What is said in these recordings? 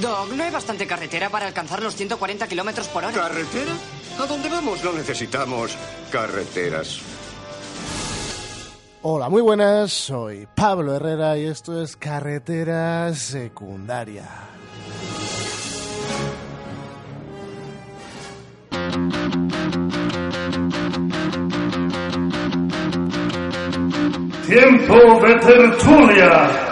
Doc, ¿no hay bastante carretera para alcanzar los 140 kilómetros por hora? ¿Carretera? ¿A dónde vamos? No necesitamos carreteras. Hola, muy buenas. Soy Pablo Herrera y esto es Carretera Secundaria. Tiempo de tertulia.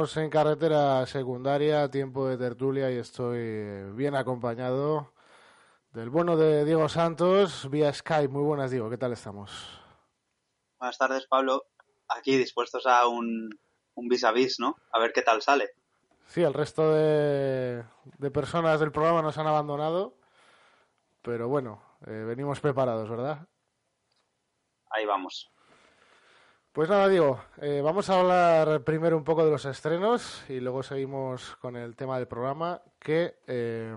Seguimos en carretera secundaria, tiempo de tertulia y estoy bien acompañado del bueno de Diego Santos vía Skype. Muy buenas, Diego, ¿qué tal estamos? Buenas tardes, Pablo. Aquí dispuestos a un, un vis a vis, ¿no? A ver qué tal sale. Sí, el resto de, de personas del programa nos han abandonado, pero bueno, eh, venimos preparados, ¿verdad? Ahí vamos. Pues nada, Diego, eh, vamos a hablar primero un poco de los estrenos y luego seguimos con el tema del programa, que eh,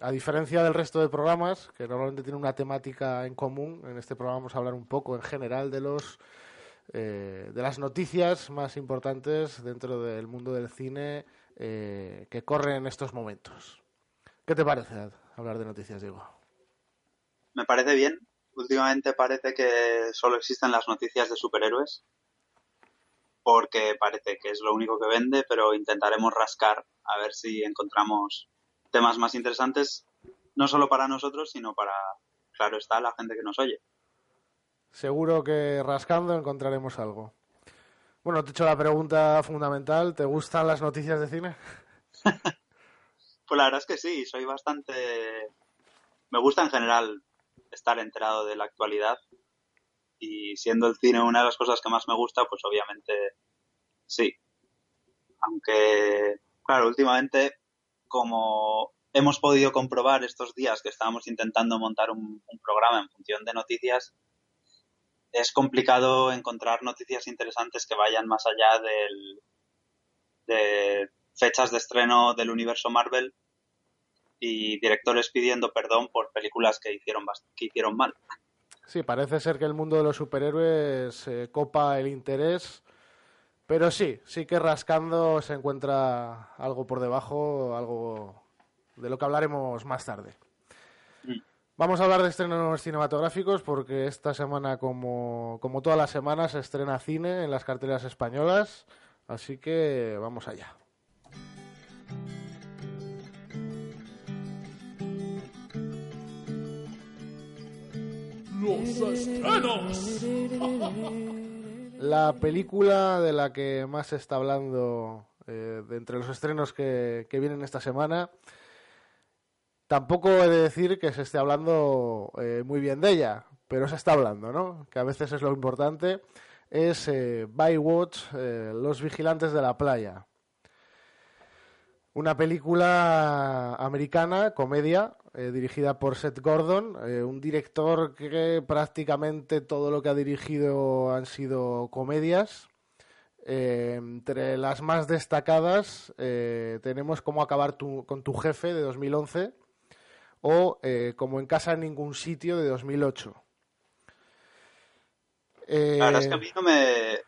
a diferencia del resto de programas, que normalmente tienen una temática en común, en este programa vamos a hablar un poco en general de los eh, de las noticias más importantes dentro del mundo del cine eh, que corren en estos momentos. ¿Qué te parece hablar de noticias, Diego? Me parece bien. Últimamente parece que solo existen las noticias de superhéroes, porque parece que es lo único que vende, pero intentaremos rascar a ver si encontramos temas más interesantes, no solo para nosotros, sino para, claro está, la gente que nos oye. Seguro que rascando encontraremos algo. Bueno, te he hecho la pregunta fundamental. ¿Te gustan las noticias de cine? Pues la verdad es que sí, soy bastante... Me gusta en general estar enterado de la actualidad y siendo el cine una de las cosas que más me gusta, pues obviamente sí. Aunque, claro, últimamente, como hemos podido comprobar estos días que estábamos intentando montar un, un programa en función de noticias, es complicado encontrar noticias interesantes que vayan más allá del, de fechas de estreno del universo Marvel y directores pidiendo perdón por películas que hicieron, que hicieron mal. Sí, parece ser que el mundo de los superhéroes eh, copa el interés, pero sí, sí que rascando se encuentra algo por debajo, algo de lo que hablaremos más tarde. Mm. Vamos a hablar de estrenos cinematográficos porque esta semana, como, como todas las semanas, se estrena cine en las carteras españolas, así que vamos allá. Los estrenos. La película de la que más se está hablando eh, de entre los estrenos que, que vienen esta semana, tampoco he de decir que se esté hablando eh, muy bien de ella, pero se está hablando, ¿no? Que a veces es lo importante. Es eh, Bywatch, eh, Los Vigilantes de la Playa. Una película americana, comedia, eh, dirigida por Seth Gordon, eh, un director que prácticamente todo lo que ha dirigido han sido comedias. Eh, entre las más destacadas tenemos Cómo acabar con tu jefe de 2011 o Como en casa en ningún sitio de 2008. Eh, La es que a mí no me...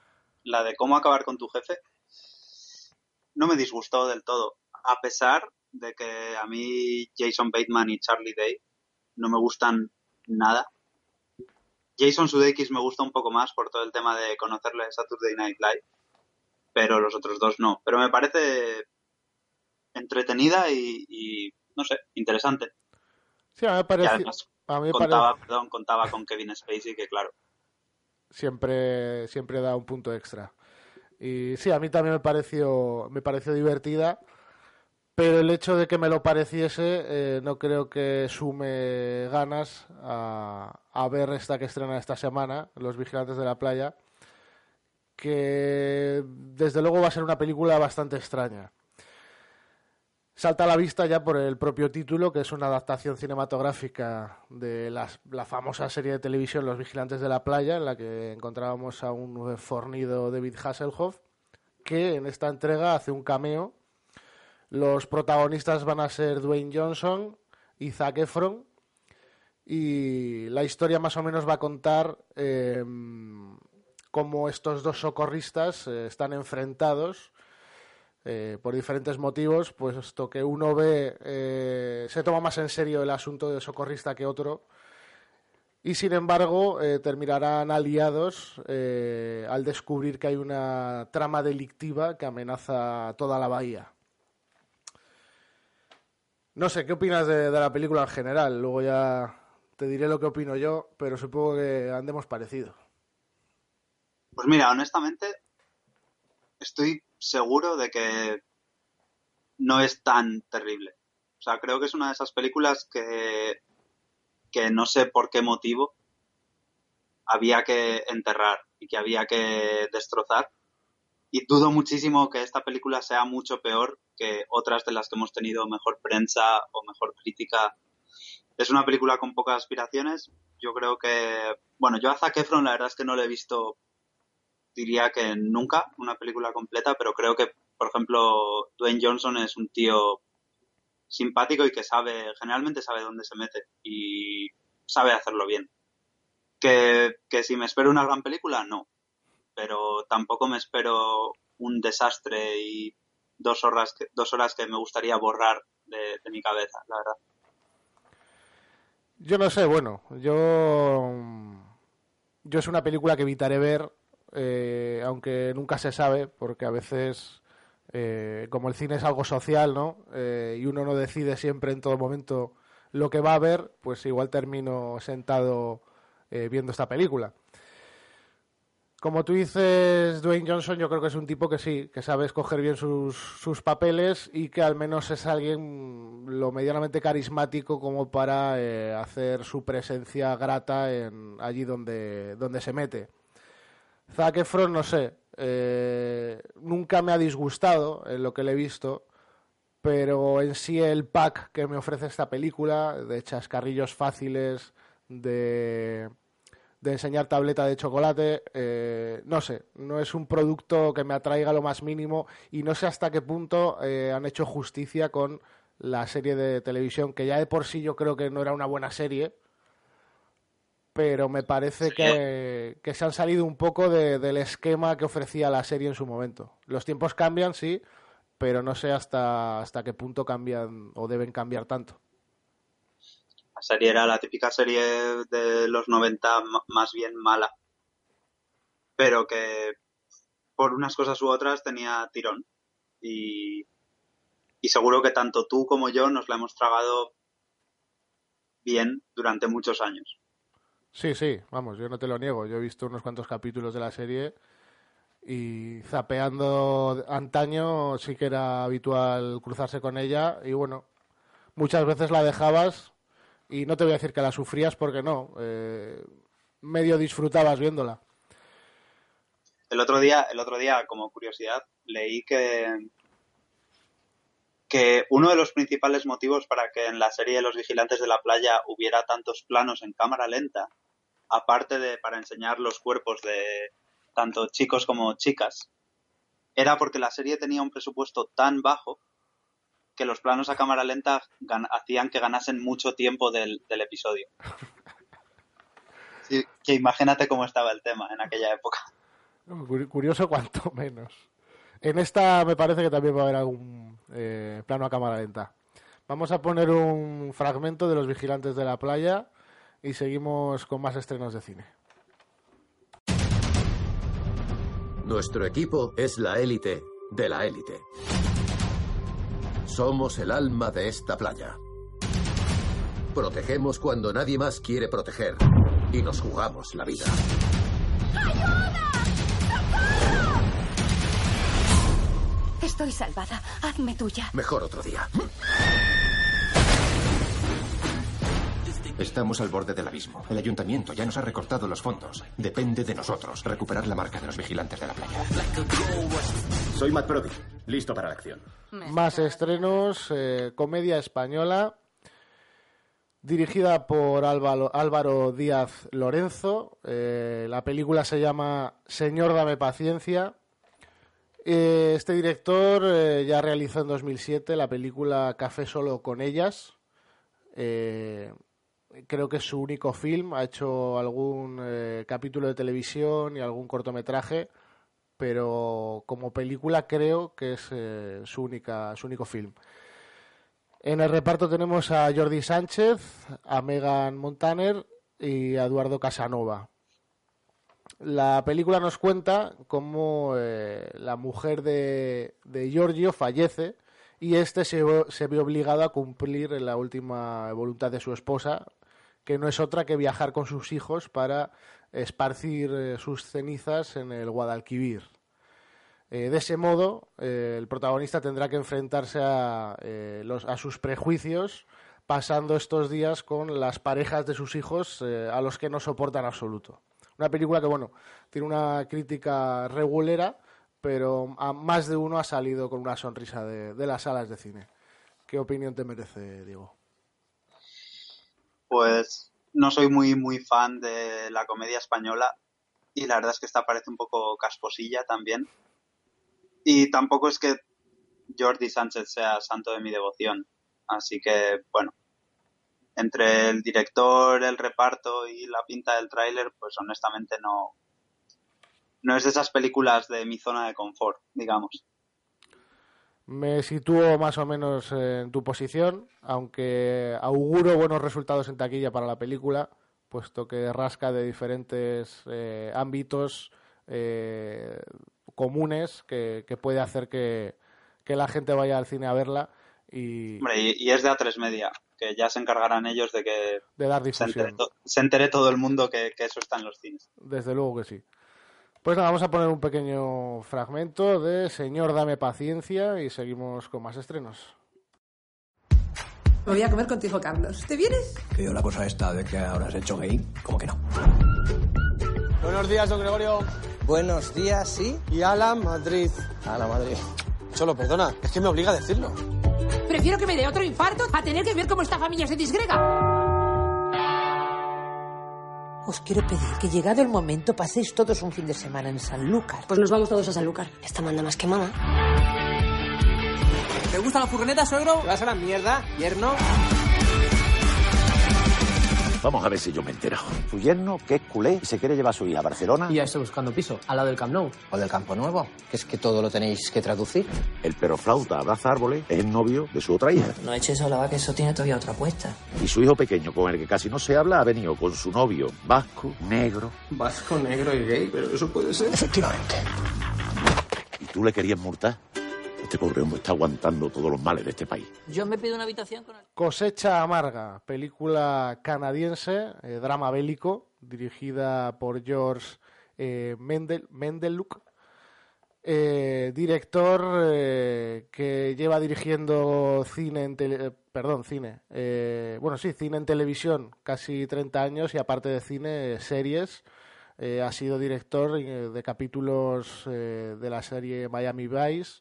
La de cómo acabar con tu jefe no me disgustó del todo. A pesar de que a mí Jason Bateman y Charlie Day no me gustan nada. Jason Sudeikis me gusta un poco más por todo el tema de conocerle en Saturday Night Live, pero los otros dos no. Pero me parece entretenida y, y, no sé, interesante. sí, a mí me Y parece, además a mí me contaba, parece- perdón, contaba con Kevin Spacey, que claro, siempre, siempre da un punto extra. Y sí, a mí también me pareció, me pareció divertida, pero el hecho de que me lo pareciese eh, no creo que sume ganas a, ver esta que estrena esta semana, Los Vigilantes de la Playa, que desde luego va a ser una película bastante extraña. Salta a la vista ya por el propio título, que es una adaptación cinematográfica de las- la famosa serie de televisión Los Vigilantes de la Playa, en la que encontrábamos a un fornido David Hasselhoff, que en esta entrega hace un cameo. Los protagonistas van a ser Dwayne Johnson y Zac Efron, y la historia más o menos va a contar em, cómo estos dos socorristas eh, están enfrentados eh, por diferentes motivos, puesto que uno ve, eh, se toma más en serio el asunto de socorrista que otro, y sin embargo terminarán aliados al descubrir que hay una trama delictiva que amenaza toda la bahía. No sé, ¿qué opinas de, la película en general? Luego ya te diré lo que opino yo, pero supongo que andemos parecido. Pues mira, honestamente, estoy seguro de que no es tan terrible. O sea, creo que es una de esas películas que, que no sé por qué motivo había que enterrar y que había que destrozar. Y dudo muchísimo que esta película sea mucho peor que otras de las que hemos tenido mejor prensa o mejor crítica. Es una película con pocas aspiraciones. Yo creo que, bueno, yo a Zac Efron la verdad es que no le he visto, diría que nunca, una película completa, pero creo que, por ejemplo, Dwayne Johnson es un tío simpático y que sabe, generalmente sabe dónde se mete y sabe hacerlo bien. Que, que si me espero una gran película, no. Pero tampoco me espero un desastre y dos horas que, dos horas que me gustaría borrar de, mi cabeza, la verdad. Yo no sé, bueno, yo. Yo es una película que evitaré ver, eh, aunque nunca se sabe, porque a veces, eh, como el cine es algo social, ¿no? Eh, y uno no decide siempre en todo momento lo que va a ver, pues igual termino sentado viendo esta película. Como tú dices, Dwayne Johnson, yo creo que es un tipo que sí, que sabe escoger bien sus, sus papeles y que al menos es alguien lo medianamente carismático como para eh, hacer su presencia grata en allí donde, donde se mete. Zac Efron, no sé, eh, nunca me ha disgustado en lo que le he visto, pero en sí el pack que me ofrece esta película, de chascarrillos fáciles, de de enseñar tableta de chocolate, eh, no sé, no es un producto que me atraiga lo más mínimo y no sé hasta qué punto eh, han hecho justicia con la serie de televisión, que ya de por sí yo creo que no era una buena serie, pero me parece que, que se han salido un poco de- del esquema que ofrecía la serie en su momento. Los tiempos cambian, sí, pero no sé hasta, hasta qué punto cambian o deben cambiar tanto. La serie era la típica serie de los 90 ma- más bien mala, pero que por unas cosas u otras tenía tirón. Y, y seguro que tanto tú como yo nos la hemos tragado bien durante muchos años. Sí, sí, vamos, yo no te lo niego. Yo he visto unos cuantos capítulos de la serie y zapeando antaño sí que era habitual cruzarse con ella y bueno, muchas veces la dejabas y no te voy a decir que la sufrías porque no, eh, medio disfrutabas viéndola. El otro día, el otro día, como curiosidad, leí que, que uno de los principales motivos para que en la serie de Los Vigilantes de la Playa hubiera tantos planos en cámara lenta, aparte de para enseñar los cuerpos de tanto chicos como chicas, era porque la serie tenía un presupuesto tan bajo que los planos a cámara lenta gan- hacían que ganasen mucho tiempo del, del episodio. Sí, que imagínate cómo estaba el tema en aquella época. Curi- Curioso cuanto menos. En esta me parece que también va a haber algún eh, plano a cámara lenta. Vamos a poner un fragmento de Los Vigilantes de la Playa y seguimos con más estrenos de cine. Nuestro equipo es la élite de la élite. Somos el alma de esta playa. Protegemos cuando nadie más quiere proteger. Y nos jugamos la vida. Estoy salvada. Hazme tuya. Mejor otro día. Estamos al borde del abismo. El ayuntamiento ya nos ha recortado los fondos. Depende de nosotros recuperar la marca de los vigilantes de la playa. Soy Matt Brody, listo para la acción. Más estrenos, eh, comedia española, dirigida por Álvaro, Álvaro Díaz Lorenzo. Eh, la película se llama Señor, dame paciencia. Eh, este director eh, ya realizó en 2007 la película Café solo con ellas. Eh, creo que es su único film. Ha hecho algún eh, capítulo de televisión y algún cortometraje, pero como película creo que es eh, su, única, su único film. En el reparto tenemos a Jordi Sánchez, a Megan Montaner y a Eduardo Casanova. La película nos cuenta cómo eh, la mujer de, de, Giorgio fallece y este se, se, ve obligado a cumplir la última voluntad de su esposa, que no es otra que viajar con sus hijos para esparcir eh, sus cenizas en el Guadalquivir. Eh, de ese modo, eh, el protagonista tendrá que enfrentarse a, los, a, sus prejuicios, pasando estos días con las parejas de sus hijos a los que no soportan absoluto. Una película que, bueno, tiene una crítica regulera, pero a más de uno ha salido con una sonrisa de, de las salas de cine. ¿Qué opinión te merece, Diego? Pues no soy muy, muy fan de la comedia española y la verdad es que esta parece un poco casposilla también y tampoco es que Jordi Sánchez sea santo de mi devoción. Así que, bueno, entre el director, el reparto y la pinta del tráiler, pues honestamente no, no es de esas películas de mi zona de confort, digamos. Me sitúo más o menos en tu posición, aunque auguro buenos resultados en taquilla para la película, puesto que rasca de diferentes eh, ámbitos eh, comunes que, que puede hacer que, que, la gente vaya al cine a verla. Y... Hombre, y, y, es de A3 Media, que ya se encargarán ellos de que de dar difusión. Se, entere, se entere todo el mundo que, que, eso está en los cines. Desde luego que sí. Pues nada, vamos a poner un pequeño fragmento de Señor, dame paciencia y seguimos con más estrenos. Me voy a comer contigo, Carlos. ¿Te vienes? Que yo la cosa esta de que ahora has hecho gay, como que no. Buenos días, don Gregorio. Buenos días, sí. Y a la Madrid. A la Madrid. Solo, perdona, es que me obliga a decirlo. Prefiero que me dé otro infarto a tener que ver cómo esta familia se disgrega. Os quiero pedir que llegado el momento paséis todos un fin de semana en Sanlúcar. Pues nos vamos todos a Sanlúcar. Esta manda más que mamá. ¿Te gusta la furgoneta, suegro? ¿Te vas a la mierda, yerno? Vamos a ver si yo me entero. Su yerno, que es culé, se quiere llevar a su hija a Barcelona. Y ya estoy buscando piso, al lado del Camp Nou. ¿O del Campo Nuevo? Que es que todo lo tenéis que traducir. El perroflauta abraza árboles es el novio de su otra hija. No eches a la que eso tiene todavía otra apuesta. Y su hijo pequeño, con el que casi no se habla, ha venido con su novio vasco, negro. Vasco, negro y gay, pero eso puede ser. Efectivamente. ¿Y tú le querías multar? Este pobre hombre está aguantando todos los males de este país. Yo me pido una habitación con el... Cosecha Amarga, película canadiense, eh, drama bélico, dirigida por George eh, Mendel, Mendeluk, eh, director eh, que lleva dirigiendo cine en tele, perdón, cine, bueno, sí, cine en televisión casi 30 años y aparte de cine, series. ha sido director de capítulos de la serie Miami Vice,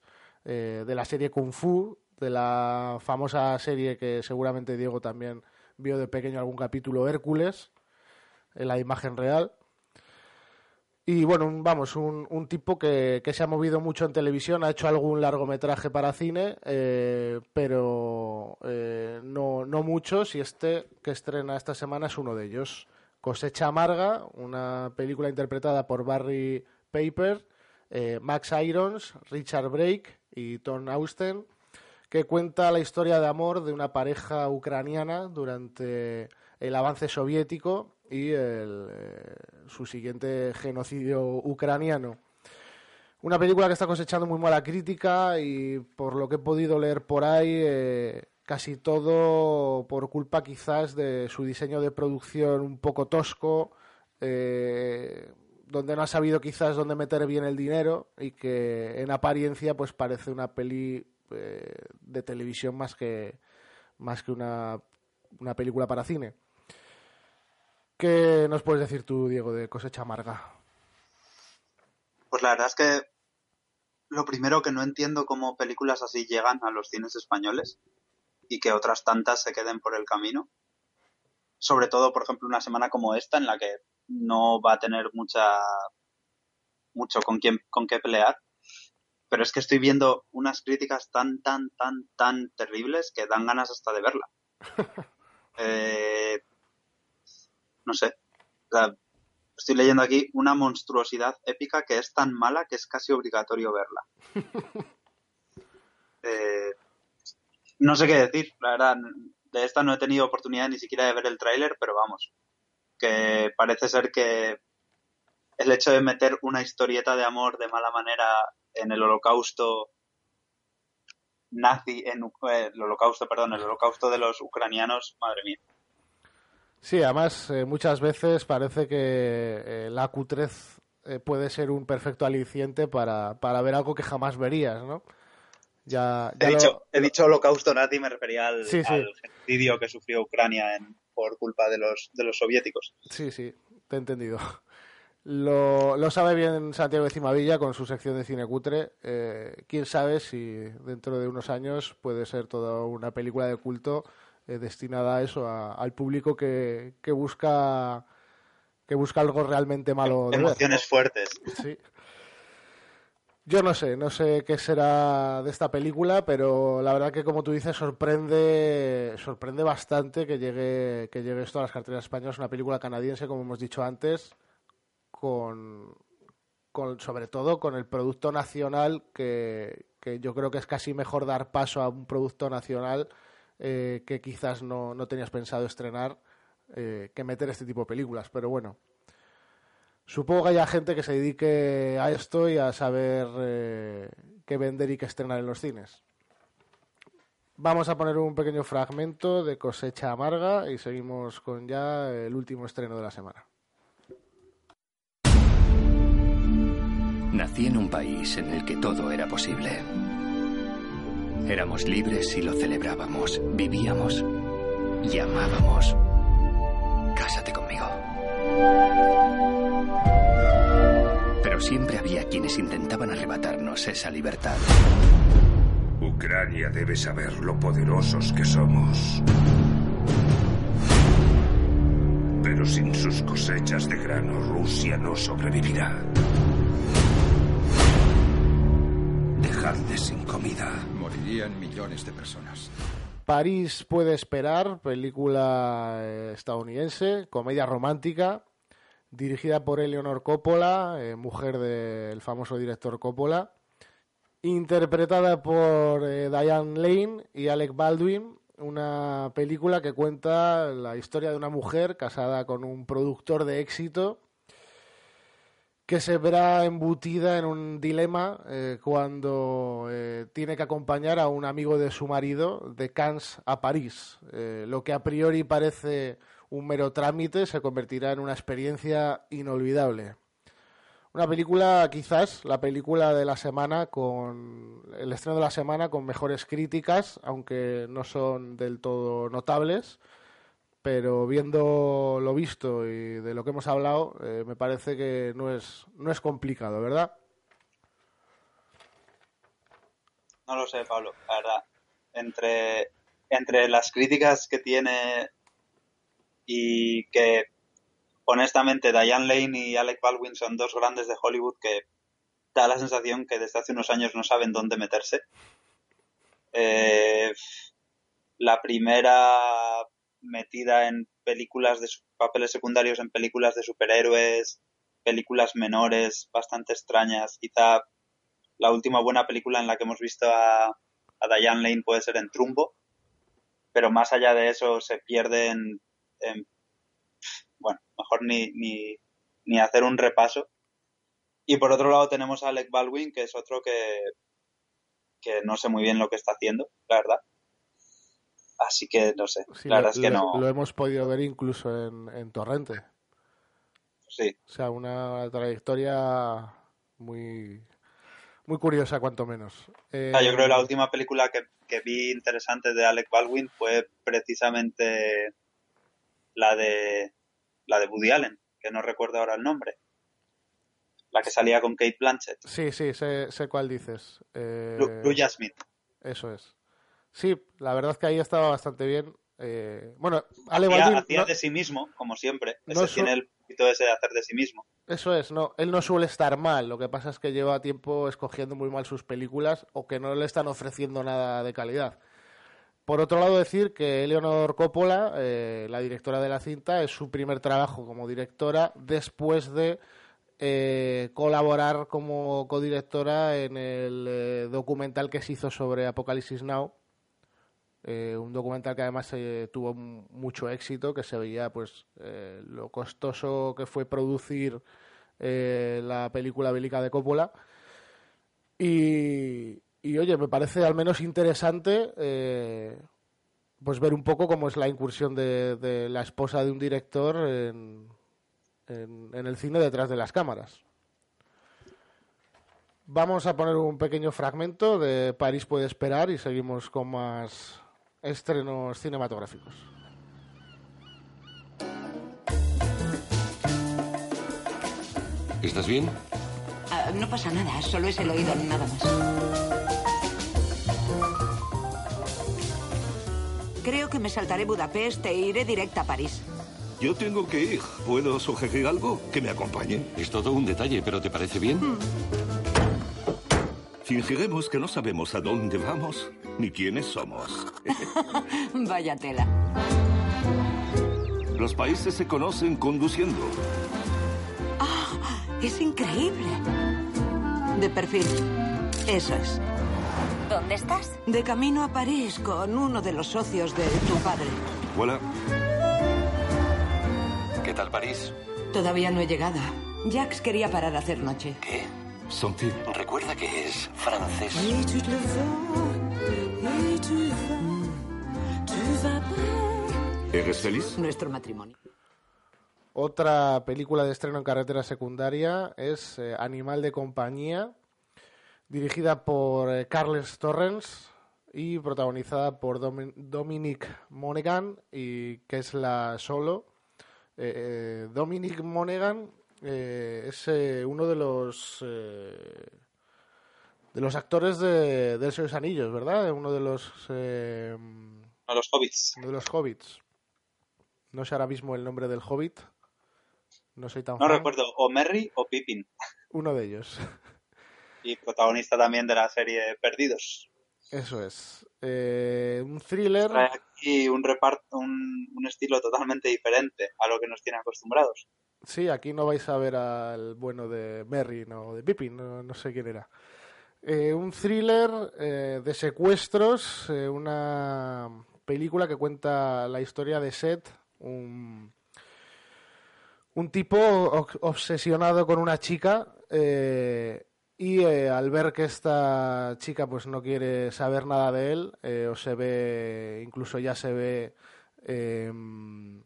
eh, de la serie Kung Fu, de la famosa serie que seguramente Diego también vio de pequeño algún capítulo, Hércules, en la imagen real. Y bueno, vamos, un, un tipo que, que, se ha movido mucho en televisión, ha hecho algún largometraje para cine, eh, pero eh, no, no muchos, y este que estrena esta semana es uno de ellos. Cosecha Amarga, una película interpretada por Barry Paper, eh, Max Irons, Richard Brake y Tom Austen, que cuenta la historia de amor de una pareja ucraniana durante el avance soviético y el, eh, su siguiente genocidio ucraniano. Una película que está cosechando muy mala crítica y por lo que he podido leer por ahí, eh, casi todo por culpa quizás de su diseño de producción un poco tosco, donde no ha sabido quizás dónde meter bien el dinero y que en apariencia pues parece una peli eh, de televisión más que más que una, una película para cine. ¿Qué nos puedes decir tú, Diego, de Cosecha Amarga? Pues la verdad es que lo primero que no entiendo cómo películas así llegan a los cines españoles y que otras tantas se queden por el camino. Sobre todo, por ejemplo, una semana como esta en la que no va a tener mucha mucho con quién con qué pelear. Pero es que estoy viendo unas críticas tan tan tan tan terribles que dan ganas hasta de verla. Eh, no sé. O sea, estoy leyendo aquí, una monstruosidad épica que es tan mala que es casi obligatorio verla. Eh, no sé qué decir, la verdad, de esta no he tenido oportunidad ni siquiera de ver el tráiler, pero vamos, que parece ser que el hecho de meter una historieta de amor de mala manera en el holocausto nazi, en eh, el holocausto, perdón, el holocausto de los ucranianos, madre mía. Sí, además eh, muchas veces parece que eh, la Q3 eh, puede ser un perfecto aliciente para, para ver algo que jamás verías, ¿no? Ya, ya He lo- dicho, he dicho holocausto nazi, me refería al, Sí, sí. al genocidio que sufrió Ucrania en- por culpa de los, de los soviéticos. Sí, sí, te he entendido. Lo, lo sabe bien Santiago de Cimavilla con su sección de cine cutre. Eh, Quién sabe si dentro de unos años puede ser toda una película de culto eh, destinada a eso, a- al público que, que busca que busca algo realmente malo de. Emociones fuertes. Sí. Yo no sé, no sé qué será de esta película, pero la verdad que como tú dices sorprende sorprende bastante que llegue que llegue esto a las carteras españolas, una película canadiense como hemos dicho antes, con, con sobre todo con el producto nacional que, que yo creo que es casi mejor dar paso a un producto nacional eh, que quizás no, no tenías pensado estrenar eh, que meter este tipo de películas, pero bueno. Supongo que haya gente que se dedique a esto y a saber eh, qué vender y qué estrenar en los cines. Vamos a poner un pequeño fragmento de Cosecha Amarga y seguimos con ya el último estreno de la semana. Nací en un país en el que todo era posible. Éramos libres y lo celebrábamos, vivíamos y amábamos. Cásate conmigo. Pero siempre había quienes intentaban arrebatarnos esa libertad. Ucrania debe saber lo poderosos que somos. Pero sin sus cosechas de grano, Rusia no sobrevivirá. Dejadles sin comida. Morirían millones de personas. París puede esperar, película eh, estadounidense, comedia romántica, dirigida por Eleanor Coppola, eh, mujer del famoso director Coppola, interpretada por eh, Diane Lane y Alec Baldwin, una película que cuenta la historia de una mujer casada con un productor de éxito que se verá embutida en un dilema eh, cuando tiene que acompañar a un amigo de su marido de Cannes a París. Lo que a priori parece un mero trámite se convertirá en una experiencia inolvidable. Una película, quizás, la película de la semana con el estreno de la semana con mejores críticas, aunque no son del todo notables pero viendo lo visto y de lo que hemos hablado, eh, me parece que no es, no es complicado, ¿verdad? No lo sé, Pablo, la verdad. Entre, entre las críticas que tiene y que, honestamente, Diane Lane y Alec Baldwin son dos grandes de Hollywood que da la sensación que desde hace unos años no saben dónde meterse. Eh, la primera metida en películas de papeles secundarios en películas de superhéroes, películas menores, bastante extrañas. Quizá la última buena película en la que hemos visto a, a Diane Lane puede ser en Trumbo, pero más allá de eso se pierde en- bueno, mejor ni, ni, ni hacer un repaso. Y por otro lado tenemos a Alec Baldwin, que es otro que, que no sé muy bien lo que está haciendo, la verdad. Así que no sé, Sí, la lo, verdad es que lo- no. lo hemos podido ver incluso en, en Torrente. Sí. O sea, una trayectoria muy, muy curiosa, cuanto menos. Eh, Ah, yo creo que la última película que, que vi interesante de Alec Baldwin fue precisamente la de la de Woody Allen, que no recuerdo ahora el nombre. La que salía con Kate Blanchett. Sí, sí, sé, sé cuál dices. Eh, Blue, Jasmine. Eso es. Sí, la verdad es que ahí estaba bastante bien. Eh, bueno, Alec Hacía, Baldwin hacía no- de sí mismo, como siempre. Ese tiene el poquito ese de hacer de sí mismo. Eso es, no, él no suele estar mal, lo que pasa es que lleva tiempo escogiendo muy mal sus películas o que no le están ofreciendo nada de calidad. Por otro lado, decir que Eleonor Coppola, eh, la directora de la cinta, es su primer trabajo como directora después de eh, colaborar como codirectora en el eh, documental que se hizo sobre Apocalipsis Now. Un documental que además tuvo mucho éxito, que se veía pues lo costoso que fue producir la película bélica de Coppola. Y, y, oye, me parece al menos interesante eh, pues ver un poco cómo es la incursión de, de la esposa de un director en, en- en el cine detrás de las cámaras. Vamos a poner un pequeño fragmento de París puede esperar y seguimos con más estrenos cinematográficos. ¿Estás bien? Ah, no pasa nada, solo es el oído, nada más. Creo que me saltaré Budapest e iré directa a París. Yo tengo que ir. ¿Puedo sugerir algo? Que me acompañe. Es todo un detalle, pero ¿te parece bien? Fingiremos que no sabemos a dónde vamos ni quiénes somos. Vaya tela. Los países se conocen conduciendo. ¡Ah! Es increíble. De perfil. Eso es. ¿Dónde estás? De camino a París con uno de los socios de tu padre. Hola. ¿Qué tal París? Todavía no he llegado. Jax quería parar a hacer noche. ¿Qué? Santi. Recuerda que es francés. ¿Eres feliz? Nuestro matrimonio. Otra película de estreno en carretera secundaria es eh, Animal de compañía, dirigida por eh, Carles Torrens y protagonizada por Domi- Dominic Monaghan y que es la solo. Eh, eh, Dominic Monaghan eh, es eh, uno de los de los actores de, de Esos Anillos, ¿verdad? Uno de los eh, A los hobbits. uno de los hobbits. No sé ahora mismo el nombre del hobbit. No soy tan No fan. recuerdo, o Merry o Pippin. Uno de ellos. Y protagonista también de la serie Perdidos. Eso es. Eh, un thriller. Trae aquí un reparto, un, un estilo totalmente diferente a lo que nos tiene acostumbrados. Sí, aquí no vais a ver al bueno de Merry, no de Pippin, no, no sé quién era. Eh, un thriller eh, de secuestros, una película que cuenta la historia de Seth, un, un tipo ob- obsesionado con una chica eh, y eh, al ver que esta chica pues no quiere saber nada de él eh, o se ve incluso ya se ve em,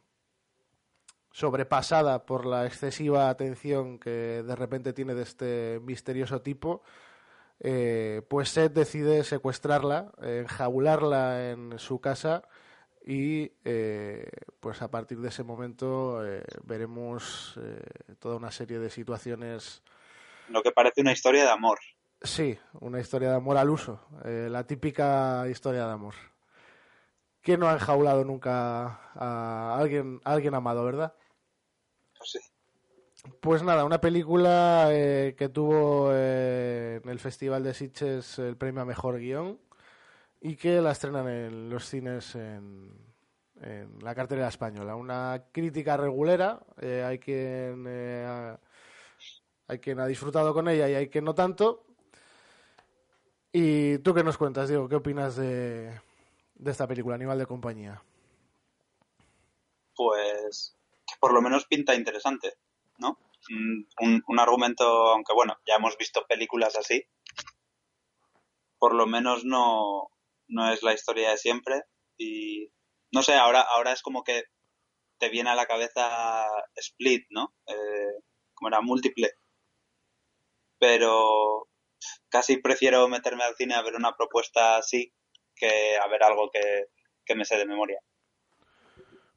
sobrepasada por la excesiva atención que de repente tiene de este misterioso tipo, eh, pues Seth decide secuestrarla, enjaularla en su casa y pues a partir de ese momento veremos toda una serie de situaciones. Lo que parece una historia de amor. Sí, una historia de amor al uso, eh, la típica historia de amor. ¿Quién no ha enjaulado nunca a alguien, a alguien amado, verdad? Pues sí. Pues nada, una película eh, que tuvo eh, en el Festival de Sitges el premio a Mejor Guión y que la estrenan en los cines en, en la cartelera española. Una crítica regulera, eh, hay quien eh, hay quien ha disfrutado con ella y hay quien no tanto. ¿Y tú qué nos cuentas, Diego? ¿Qué opinas de, de esta película, Animal de Compañía? Pues que por lo menos pinta interesante, ¿no? Un, un- argumento, aunque bueno, ya hemos visto películas así, por lo menos no, no es la historia de siempre y no sé, ahora, ahora es como que te viene a la cabeza Split, ¿no? Eh, como era múltiple. Pero casi prefiero meterme al cine a ver una propuesta así que a ver algo que, que me sé de memoria.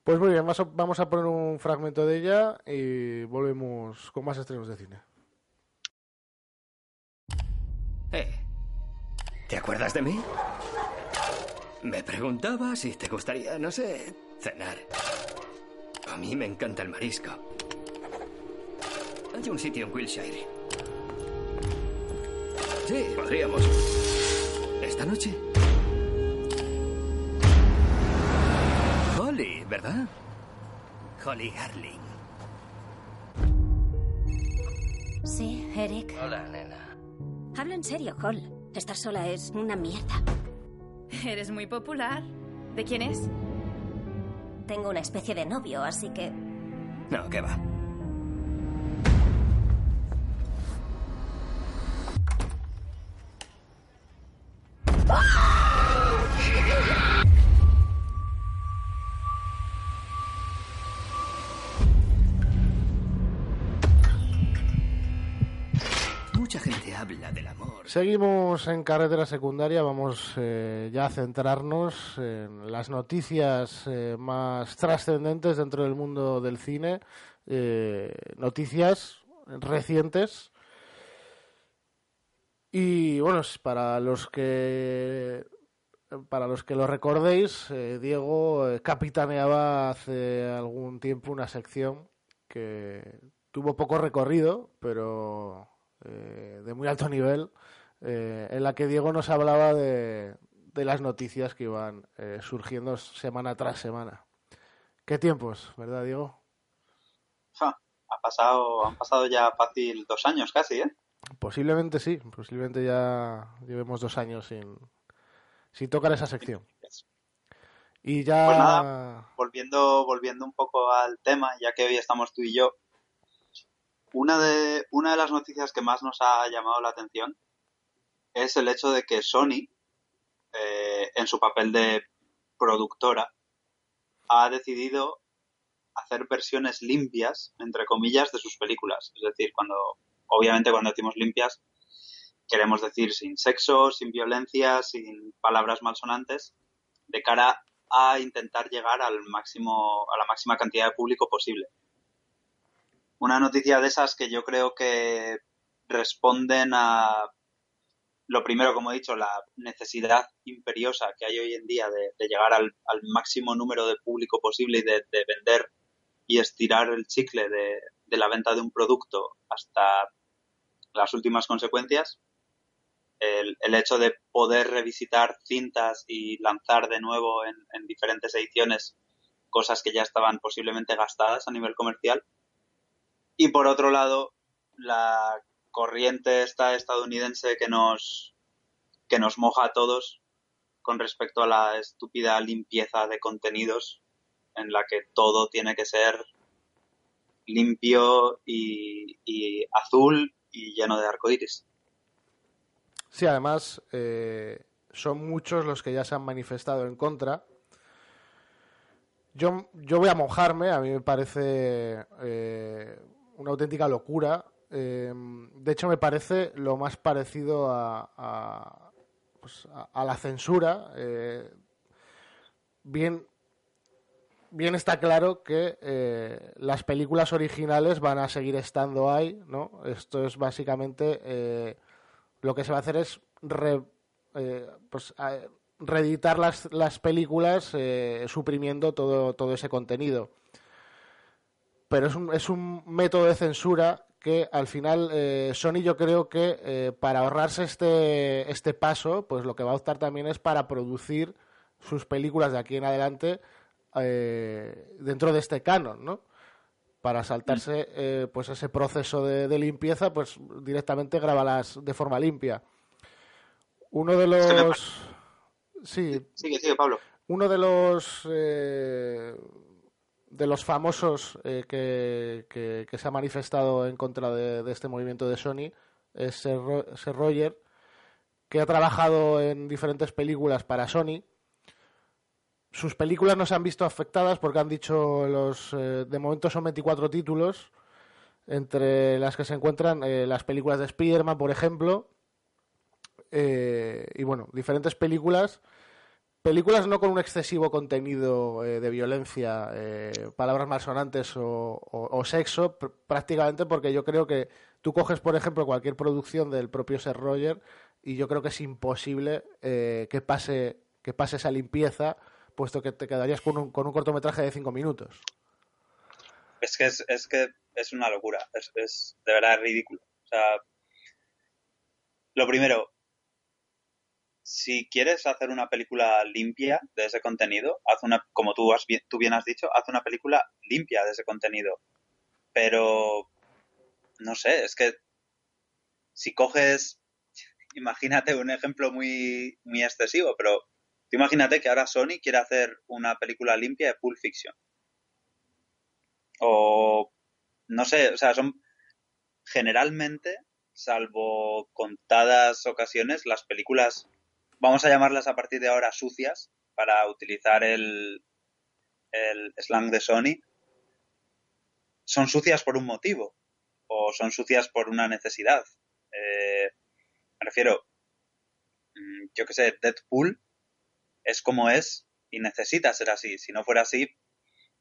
Pues muy bien, vamos a, poner un fragmento de ella y volvemos con más estrenos de cine. Eh, ¿te acuerdas de mí? Me preguntaba si te gustaría, no sé, cenar. A mí me encanta el marisco. Hay un sitio en Wilshire. Sí, podríamos. ¿Esta noche? ¿verdad? Holly Harling. Sí, Eric. Hola, nena. Hablo en serio, Hall. Estar sola es una mierda. Eres muy popular. ¿De quién es? Tengo una especie de novio, así que... No, ¿qué va? Seguimos en carretera secundaria, vamos eh, ya a centrarnos en las noticias eh, más trascendentes dentro del mundo del cine, eh, noticias recientes. Y bueno, para los que para los que lo recordéis, Diego capitaneaba hace algún tiempo una sección que tuvo poco recorrido, pero eh, de muy alto nivel, eh, en la que Diego nos hablaba de, de las noticias que iban eh, surgiendo semana tras semana. ¿Qué tiempos, verdad, Diego? Ha pasado, han pasado ya fácil dos años casi, ¿eh? Posiblemente sí, posiblemente ya llevemos dos años sin, sin tocar esa sección. Y ya... Pues nada, volviendo, volviendo un poco al tema, ya que hoy estamos tú y yo, una de, una de las noticias que más nos ha llamado la atención es el hecho de que Sony, eh, en su papel de productora, ha decidido hacer versiones limpias, entre comillas, de sus películas. Es decir, cuando, obviamente cuando decimos limpias, queremos decir sin sexo, sin violencia, sin palabras malsonantes, de cara a intentar llegar al máximo, a la máxima cantidad de público posible. Una noticia de esas que yo creo que responden a lo primero, como he dicho, la necesidad imperiosa que hay hoy en día de, llegar al, máximo número de público posible y de, de vender y estirar el chicle de, la venta de un producto hasta las últimas consecuencias. El, el, hecho de poder revisitar cintas y lanzar de nuevo en, en diferentes ediciones cosas que ya estaban posiblemente gastadas a nivel comercial. Y por otro lado, la corriente esta estadounidense que nos, que nos moja a todos con respecto a la estúpida limpieza de contenidos en la que todo tiene que ser limpio y, azul y lleno de arcoíris. Sí, además eh, son muchos los que ya se han manifestado en contra. Yo, yo voy a mojarme, a mí me parece eh, una auténtica locura eh, de hecho, me parece lo más parecido a, a, pues a, la censura. Eh, bien, bien está claro que eh, las películas originales van a seguir estando ahí, ¿no? Esto es básicamente eh, lo que se va a hacer es re, pues, reeditar las, las películas suprimiendo todo, todo ese contenido. Pero es un, es un método de censura que al final eh, Sony yo creo que eh, para ahorrarse este, este paso, pues lo que va a optar también es para producir sus películas de aquí en adelante eh, dentro de este canon, ¿no? Para saltarse pues ese proceso de, de, limpieza, pues directamente grabalas de forma limpia. Uno de los... Sí. Sigue, sigue, Pablo. Uno de los de los famosos eh, que, que, se ha manifestado en contra de, este movimiento de Sony es Sir, Sir, Roger, que ha trabajado en diferentes películas para Sony. Sus películas no se han visto afectadas porque han dicho los eh, de momento son 24 títulos, entre las que se encuentran eh, las películas de Spider-Man, por ejemplo, y bueno, diferentes películas películas no con un excesivo contenido eh, de violencia, eh, palabras malsonantes o, o, sexo, pr prácticamente porque yo creo que tú coges, por ejemplo, cualquier producción del propio Seth Roger y yo creo que es imposible eh, que, pase, que pase esa limpieza, puesto que te quedarías con un, con un cortometraje de cinco minutos. Es que es, es, que es una locura, es, es de verdad ridículo. O sea, lo primero, si quieres hacer una película limpia de ese contenido, haz una, como tú, has, tú bien has dicho, haz una película limpia de ese contenido. Pero, no sé, es que si coges, imagínate un ejemplo muy, muy excesivo, pero tú imagínate que ahora Sony quiere hacer una película limpia de Pulp Fiction. O, no sé, o sea, son generalmente, salvo contadas ocasiones, las películas, vamos a llamarlas a partir de ahora sucias, para utilizar el, el slang de Sony, son sucias por un motivo o son sucias por una necesidad. Eh, me refiero, mm, yo que sé, Deadpool es como es y necesita ser así. Si no fuera así,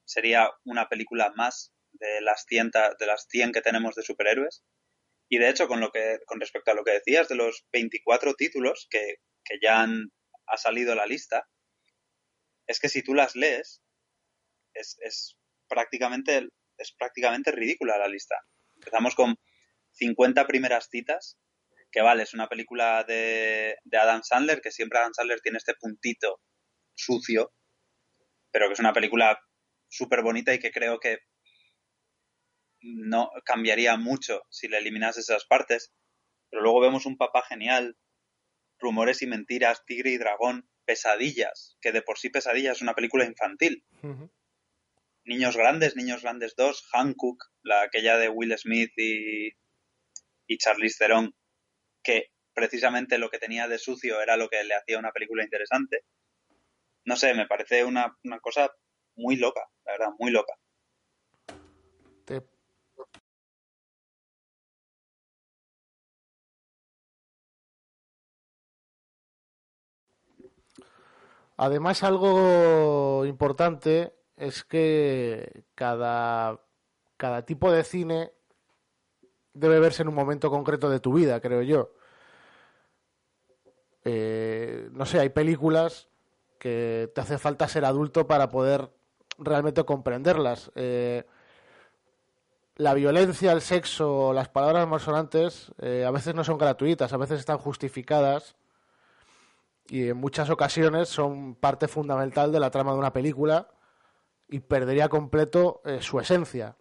sería una película más de las 100, ta- de las 100 que tenemos de superhéroes. Y de hecho, con, lo que, con respecto a lo que decías de los 24 títulos que, que ya han ha salido la lista, es que si tú las lees, es, es prácticamente es prácticamente ridícula la lista. Empezamos con 50 primeras citas, que vale, es una película de, de Adam Sandler, que siempre Adam Sandler tiene este puntito sucio, pero que es una película súper bonita y que creo que no cambiaría mucho si le eliminas esas partes. Pero luego vemos un papá genial, rumores y mentiras, tigre y dragón, pesadillas, que de por sí pesadillas es una película infantil. Niños Grandes, Niños Grandes 2, Hancock, la aquella de Will Smith y, y Charlize Theron, que precisamente lo que tenía de sucio era lo que le hacía una película interesante. No sé, me parece una, una cosa muy loca, la verdad, muy loca. Te- Además, algo importante es que cada, cada tipo de cine debe verse en un momento concreto de tu vida, creo yo. Eh, no sé, hay películas que te hace falta ser adulto para poder realmente comprenderlas. Eh, la violencia, el sexo, las palabras malsonantes eh, a veces no son gratuitas, a veces están justificadas y en muchas ocasiones son parte fundamental de la trama de una película y perdería completo eh, su esencia.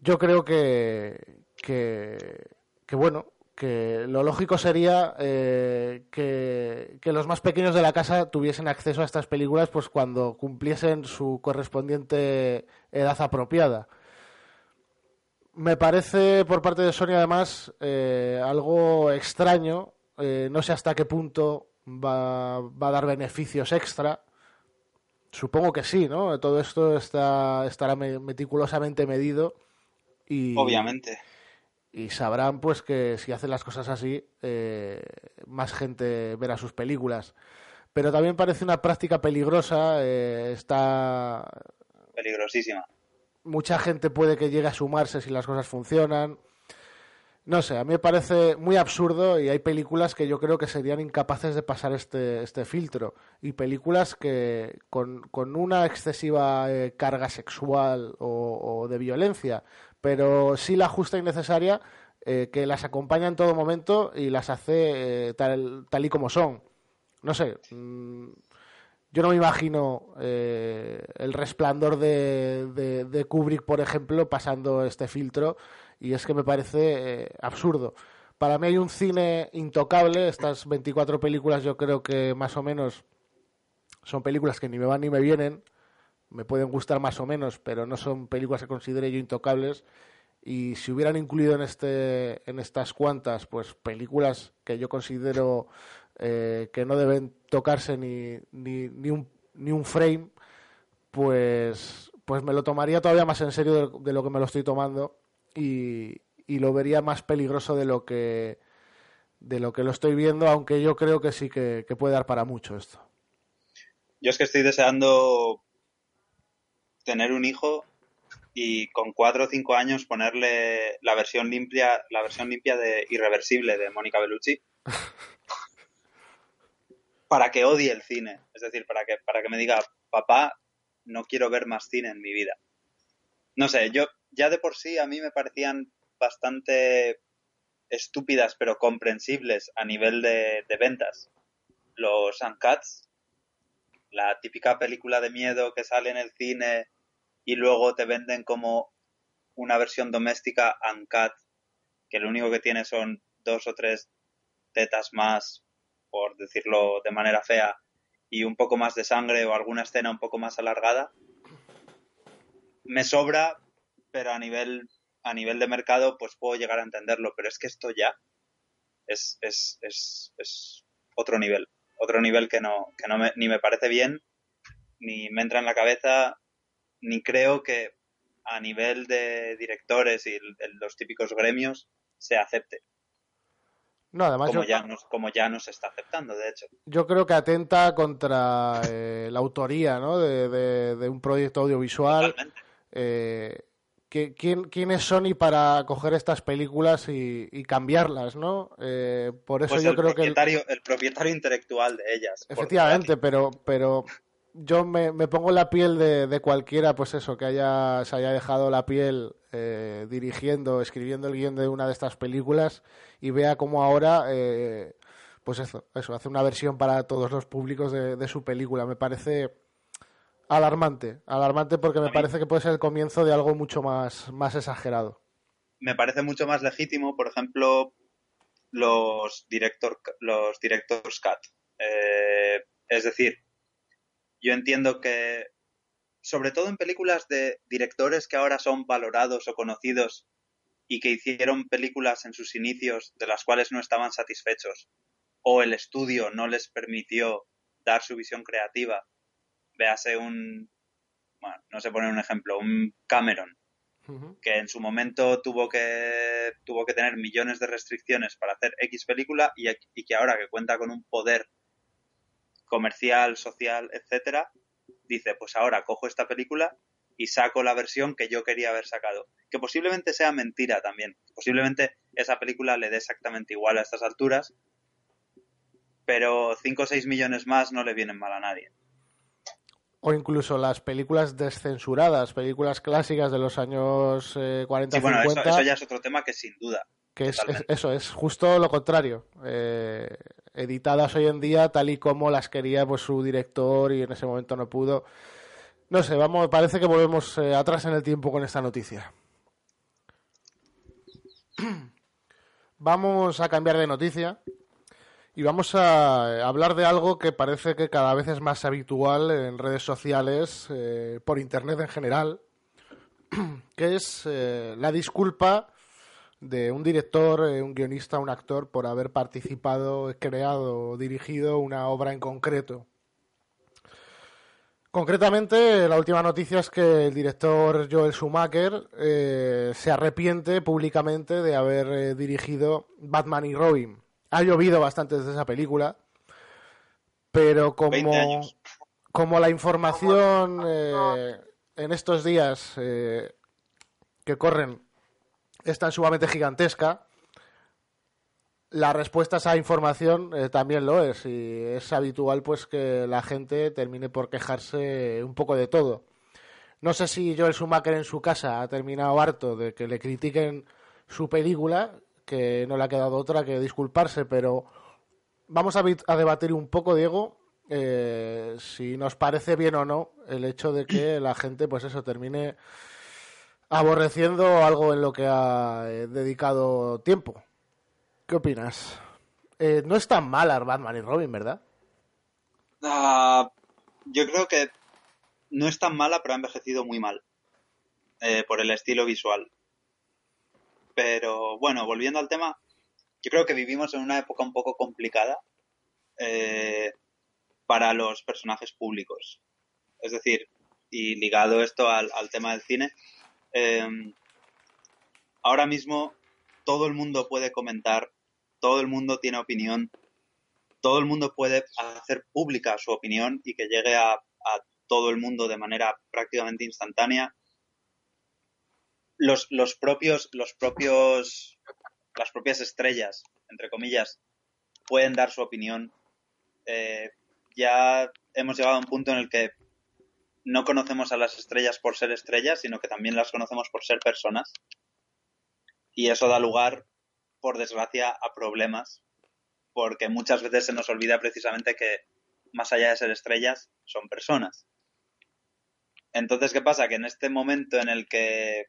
Yo creo que, que, bueno, que lo lógico sería eh, que, que los más pequeños de la casa tuviesen acceso a estas películas pues cuando cumpliesen su correspondiente edad apropiada. Me parece por parte de Sony además eh, algo extraño, eh, no sé hasta qué punto va, va, a dar beneficios extra. Supongo que sí, ¿no? Todo esto está, estará meticulosamente medido y obviamente y sabrán pues que si hacen las cosas así eh, más gente verá sus películas pero también parece una práctica peligrosa eh, está peligrosísima mucha gente puede que llegue a sumarse si las cosas funcionan no sé, a mí me parece muy absurdo y hay películas que yo creo que serían incapaces de pasar este, este filtro. Y películas que con, con una excesiva eh, carga sexual o, de violencia, pero sí la justa y necesaria, eh, que las acompaña en todo momento y las hace eh, tal, tal y como son. No sé, mmm, yo no me imagino eh, el resplandor de, de, de, Kubrick, por ejemplo, pasando este filtro y es que me parece eh, absurdo. Para mí hay un cine intocable, estas 24 películas yo creo que más o menos son películas que ni me van ni me vienen, me pueden gustar más o menos, pero no son películas que considere yo intocables y si hubieran incluido en este en estas cuantas pues películas que yo considero eh, que no deben tocarse ni, ni, ni, un, ni un frame, pues, pues me lo tomaría todavía más en serio de, de lo que me lo estoy tomando y, lo vería más peligroso de lo que de lo que lo estoy viendo, aunque yo creo que sí que, que puede dar para mucho esto. Yo es que estoy deseando tener un hijo y con cuatro o cinco años ponerle la versión limpia, la versión limpia de Irreversible de Mónica Bellucci para que odie el cine. Es decir, para que, para que me diga, papá, no quiero ver más cine en mi vida. No sé, yo ya de por sí a mí me parecían bastante estúpidas pero comprensibles a nivel de, ventas. Los Uncats, la típica película de miedo que sale en el cine y luego te venden como una versión doméstica Uncut, que lo único que tiene son dos o tres tetas más, por decirlo de manera fea, y un poco más de sangre o alguna escena un poco más alargada. Me sobra, pero a nivel, a nivel de mercado pues puedo llegar a entenderlo, pero es que esto ya es, es, es, es otro nivel, otro nivel que no, que no me, ni me parece bien, ni me entra en la cabeza, ni creo que a nivel de directores y los típicos gremios se acepte, No, además como yo, ya, nos, como ya no se está aceptando, de hecho. yo creo que atenta contra eh, la autoría ¿no? de, de- de un proyecto audiovisual. Eh, ¿qui- quién, ¿Quién es Sony para coger estas películas y, y cambiarlas? ¿no? Eh, por eso Pues yo creo que... el- propietario, el propietario intelectual de ellas. Efectivamente, pero, pero yo me, me pongo en la piel de, de cualquiera, pues eso, que haya, se haya dejado la piel eh, dirigiendo, escribiendo el guion de una de estas películas y vea cómo ahora, eh, pues eso, eso, hace una versión para todos los públicos de, de su película. Me parece alarmante, alarmante porque me parece que puede ser el comienzo de algo mucho más, más exagerado. me parece mucho más legítimo, por ejemplo, los director, los directors cut. Eh, es decir, yo entiendo que, sobre todo en películas de directores que ahora son valorados o conocidos y que hicieron películas en sus inicios de las cuales no estaban satisfechos, o el estudio no les permitió dar su visión creativa, véase un, bueno, no sé poner un ejemplo, un Cameron, que en su momento tuvo que tuvo que tener millones de restricciones para hacer X película y, y que ahora que cuenta con un poder comercial, social, etcétera, dice, pues ahora cojo esta película y saco la versión que yo quería haber sacado. Que posiblemente sea mentira también. Posiblemente esa película le dé exactamente igual a estas alturas, pero 5 o 6 millones más no le vienen mal a nadie. O incluso las películas descensuradas, películas clásicas de los años eh, 40, Sí, bueno, 50. eso, eso ya es otro tema que sin duda. Que es, eso, es justo lo contrario. Eh, editadas hoy en día tal y como las quería pues su director y en ese momento no pudo. No sé, vamos, parece que volvemos eh, atrás en el tiempo con esta noticia. Vamos a cambiar de noticia y vamos a hablar de algo que parece que cada vez es más habitual en redes sociales, eh, por internet en general, que es eh, la disculpa de un director, eh, un guionista, un actor por haber participado, creado o dirigido una obra en concreto. Concretamente, la última noticia es que el director Joel Schumacher eh, se arrepiente públicamente de haber eh, dirigido Batman y Robin. Ha llovido bastante desde esa película, pero 20 como, como la información eh, en estos días eh, que corren es tan sumamente gigantesca, la respuesta a esa información eh, también lo es y es habitual pues que la gente termine por quejarse un poco de todo. No sé si Joel Schumacher en su casa ha terminado harto de que le critiquen su película, que no le ha quedado otra que disculparse, pero vamos a, debatir un poco, Diego, eh, si nos parece bien o no el hecho de que la gente, pues eso, termine aborreciendo algo en lo que ha eh, dedicado tiempo. ¿Qué opinas? Eh, no es tan mala Batman y Robin, ¿verdad? Ah, yo creo que no es tan mala, pero ha envejecido muy mal eh, por el estilo visual. Pero bueno, volviendo al tema, yo creo que vivimos en una época un poco complicada eh, para los personajes públicos. Es decir, y ligado esto al, al tema del cine, eh, ahora mismo todo el mundo puede comentar, todo el mundo tiene opinión, todo el mundo puede hacer pública su opinión y que llegue a, a todo el mundo de manera prácticamente instantánea. Los, los propios, los propios, las propias estrellas, entre comillas, pueden dar su opinión. Eh, ya hemos llegado a un punto en el que no conocemos a las estrellas por ser estrellas, sino que también las conocemos por ser personas. Y eso da lugar por desgracia, a problemas, porque muchas veces se nos olvida precisamente que más allá de ser estrellas, son personas. Entonces, ¿qué pasa? Que en este momento en el que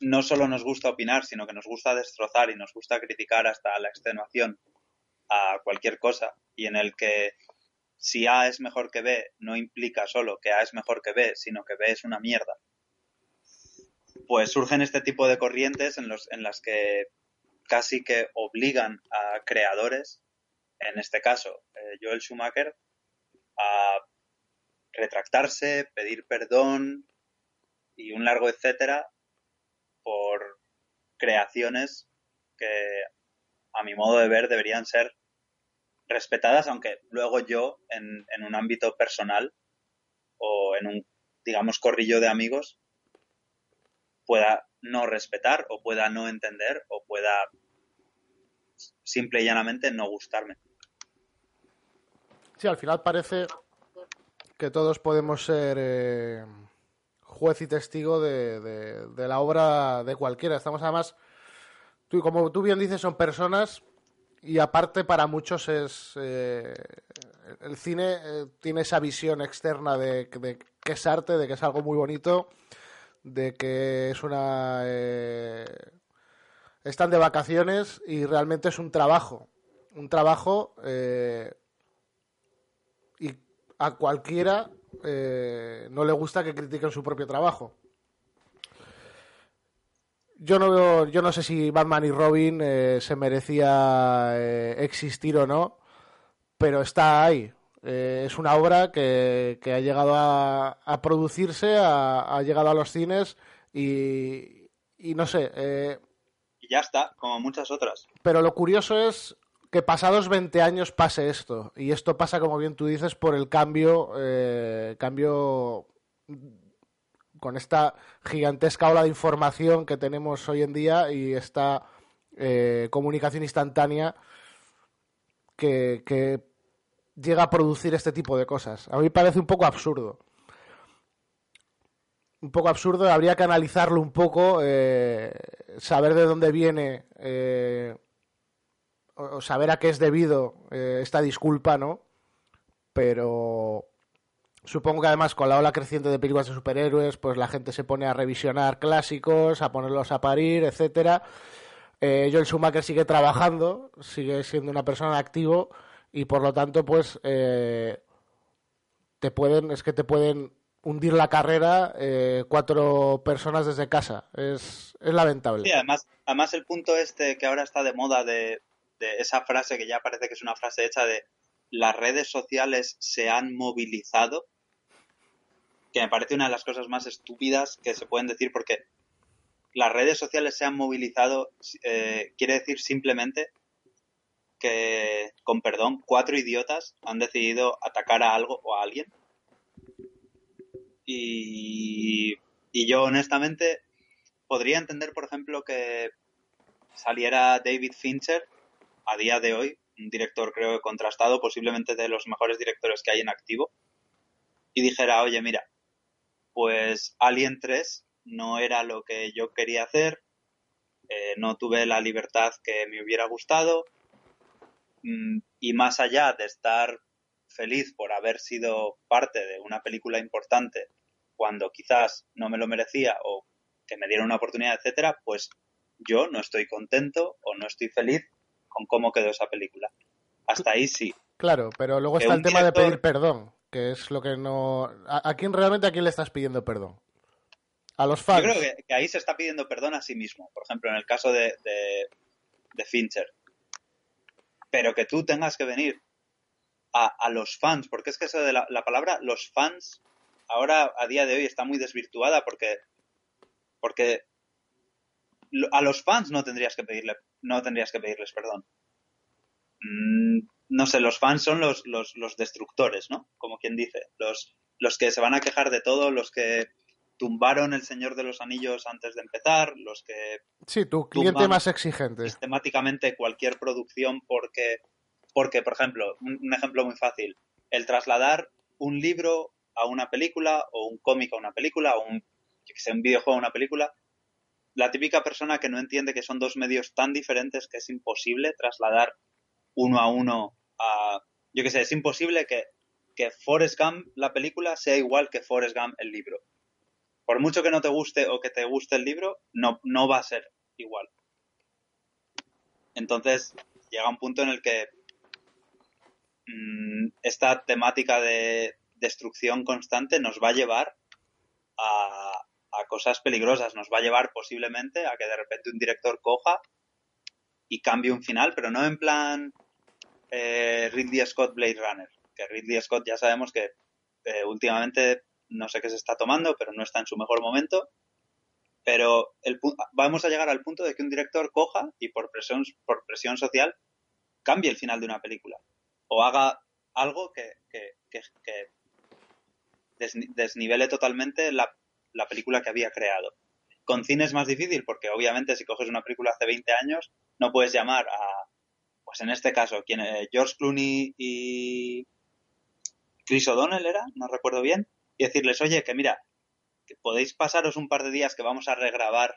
no solo nos gusta opinar, sino que nos gusta destrozar y nos gusta criticar hasta la extenuación a cualquier cosa, y en el que si A es mejor que B no implica solo que A es mejor que B, sino que B es una mierda, pues surgen este tipo de corrientes en, los, en las que casi que obligan a creadores, en este caso eh, Joel Schumacher, a retractarse, pedir perdón y un largo etcétera por creaciones que a mi modo de ver deberían ser respetadas, aunque luego yo en, un ámbito personal o en un, digamos, corrillo de amigos pueda no respetar o pueda no entender o pueda simple y llanamente no gustarme. Sí, al final parece que todos podemos ser eh, juez y testigo de, de, la obra de cualquiera. Estamos además, tú, como tú bien dices, son personas y aparte para muchos es eh, el cine eh, tiene esa visión externa de, que es arte, de que es algo muy bonito, de que es una eh, están de vacaciones y realmente es un trabajo, un trabajo y a cualquiera eh, no le gusta que critiquen su propio trabajo. Yo no veo, yo no sé si Batman y Robin eh, se merecía eh, existir o no, pero está ahí. Es una obra que, que ha llegado a, a producirse, a, ha llegado a los cines y, y no sé. Eh, y ya está, como muchas otras. Pero lo curioso es que pasados 20 años pase esto. Y esto pasa, como bien tú dices, por el cambio, eh, cambio con esta gigantesca ola de información que tenemos hoy en día y esta eh, comunicación instantánea que, llega a producir este tipo de cosas. A mí parece un poco absurdo. Un poco absurdo, habría que analizarlo un poco, eh, saber de dónde viene, eh, o saber a qué es debido eh, esta disculpa, ¿no? Pero Supongo que además con la ola creciente de películas de superhéroes, pues la gente se pone a revisionar clásicos, a ponerlos a parir, etcétera. Eh, Joel Schumacher sigue trabajando, sigue siendo una persona activo y por lo tanto, pues eh, te pueden, es que te pueden hundir la carrera eh, cuatro personas desde casa. Es, es lamentable. Sí, además, además el punto este que ahora está de moda de, de esa frase que ya parece que es una frase hecha de las redes sociales se han movilizado, que me parece una de las cosas más estúpidas que se pueden decir porque las redes sociales se han movilizado eh, quiere decir simplemente que, con perdón, cuatro idiotas han decidido atacar a algo o a alguien. Y, y yo honestamente podría entender, por ejemplo, que saliera David Fincher a día de hoy un director creo que contrastado, posiblemente de los mejores directores que hay en activo, y dijera, oye, mira, pues Alien 3 no era lo que yo quería hacer, eh, no tuve la libertad que me hubiera gustado, mm, y más allá de estar feliz por haber sido parte de una película importante cuando quizás no me lo merecía o que me dieron una oportunidad, etcétera, pues yo no estoy contento o no estoy feliz con cómo quedó esa película. Hasta ahí sí. Claro, pero luego está el tema director... de pedir perdón, que es lo que no... ¿A, ¿A, quién realmente a quién le estás pidiendo perdón? A los fans. Yo creo que, que, ahí se está pidiendo perdón a sí mismo. Por ejemplo, en el caso de, de, de Fincher. Pero que tú tengas que venir a, a los fans, porque es que eso de la, la, palabra los fans ahora a día de hoy está muy desvirtuada porque porque a los fans no tendrías que pedirle no tendrías que pedirles perdón. Mm, no sé, los fans son los, los, los, destructores, ¿no? Como quien dice, los, los que se van a quejar de todo, los que tumbaron El Señor de los Anillos antes de empezar, los que... Sí, tu cliente más exigente. Sistemáticamente cualquier producción porque, porque por ejemplo, un, un ejemplo muy fácil, el trasladar un libro a una película o un cómic a una película o un, que un videojuego a una película la típica persona que no entiende que son dos medios tan diferentes que es imposible trasladar uno a uno a... Yo qué sé, es imposible que, que Forrest Gump, la película, sea igual que Forrest Gump, el libro. Por mucho que no te guste o que te guste el libro, no, no va a ser igual. Entonces, llega un punto en el que mm, esta temática de destrucción constante nos va a llevar a, a cosas peligrosas. Nos va a llevar posiblemente a que de repente un director coja y cambie un final, pero no en plan eh, Ridley Scott Blade Runner. Que Ridley Scott ya sabemos que eh, últimamente no sé qué se está tomando, pero no está en su mejor momento. Pero el, vamos a llegar al punto de que un director coja y por presión, por presión social cambie el final de una película. O haga algo que, que, que- que desni- desnivele totalmente la, la película que había creado. Con cine es más difícil porque obviamente si coges una película hace 20 años no puedes llamar a, pues en este caso, quien, eh, George Clooney y Chris O'Donnell era, no recuerdo bien, y decirles, oye, que mira, que podéis pasaros un par de días que vamos a regrabar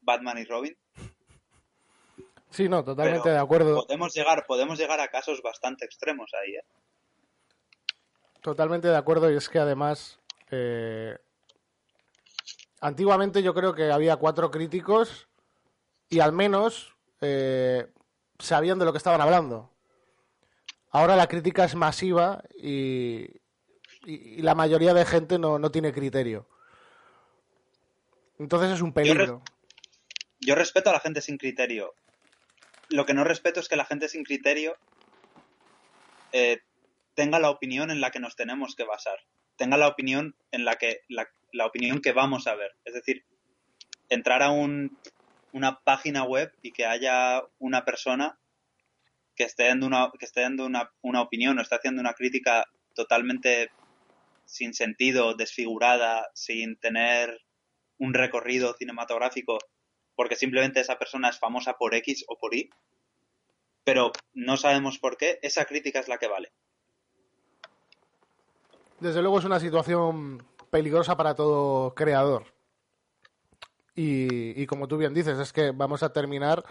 Batman y Robin. Sí, no, totalmente Pero de acuerdo. Podemos llegar, podemos llegar a casos bastante extremos ahí, ¿eh? Totalmente de acuerdo, y es que además, eh, antiguamente yo creo que había cuatro críticos y al menos eh, sabían de lo que estaban hablando. Ahora la crítica es masiva y, y- y la mayoría de gente no, no tiene criterio. Entonces es un peligro. Yo respeto a la gente sin criterio. Lo que no respeto es que la gente sin criterio eh, tenga la opinión en la que nos tenemos que basar. Tenga la opinión en la que la, la opinión que vamos a ver. Es decir, entrar a un, una página web y que haya una persona que esté dando una, que esté dando una, una opinión o esté haciendo una crítica totalmente sin sentido, desfigurada, sin tener un recorrido cinematográfico, porque simplemente esa persona es famosa por X o por Y, pero no sabemos por qué, esa crítica es la que vale. Desde luego es una situación peligrosa para todo creador. Y, como tú bien dices, es que vamos a terminar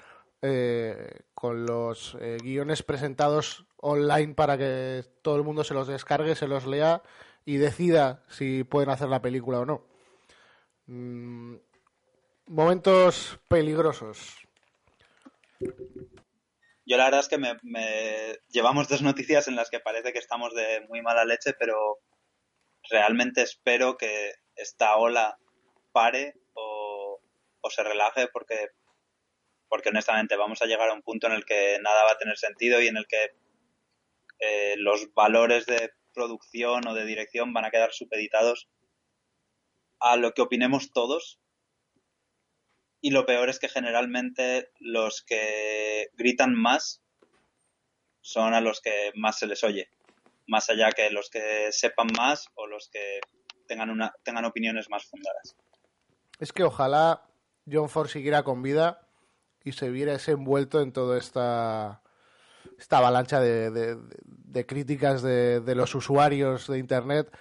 eh, con los eh, guiones presentados online para que todo el mundo se los descargue, se los lea y decida si pueden hacer la película o no. Mm, momentos peligrosos. Yo la verdad es que me, me- llevamos dos noticias en las que parece que estamos de muy mala leche, pero realmente espero que esta ola pare o, se relaje porque, porque honestamente vamos a llegar a un punto en el que nada va a tener sentido y en el que eh, los valores de producción o de dirección van a quedar supeditados a lo que opinemos todos. Y lo peor es que generalmente los que gritan más son a los que más se les oye, más allá que los que sepan más o los que tengan una tengan opiniones más fundadas. Es que ojalá John Ford siguiera con vida y se viese envuelto en toda esta, esta avalancha de, de- de críticas de, de los usuarios de Internet.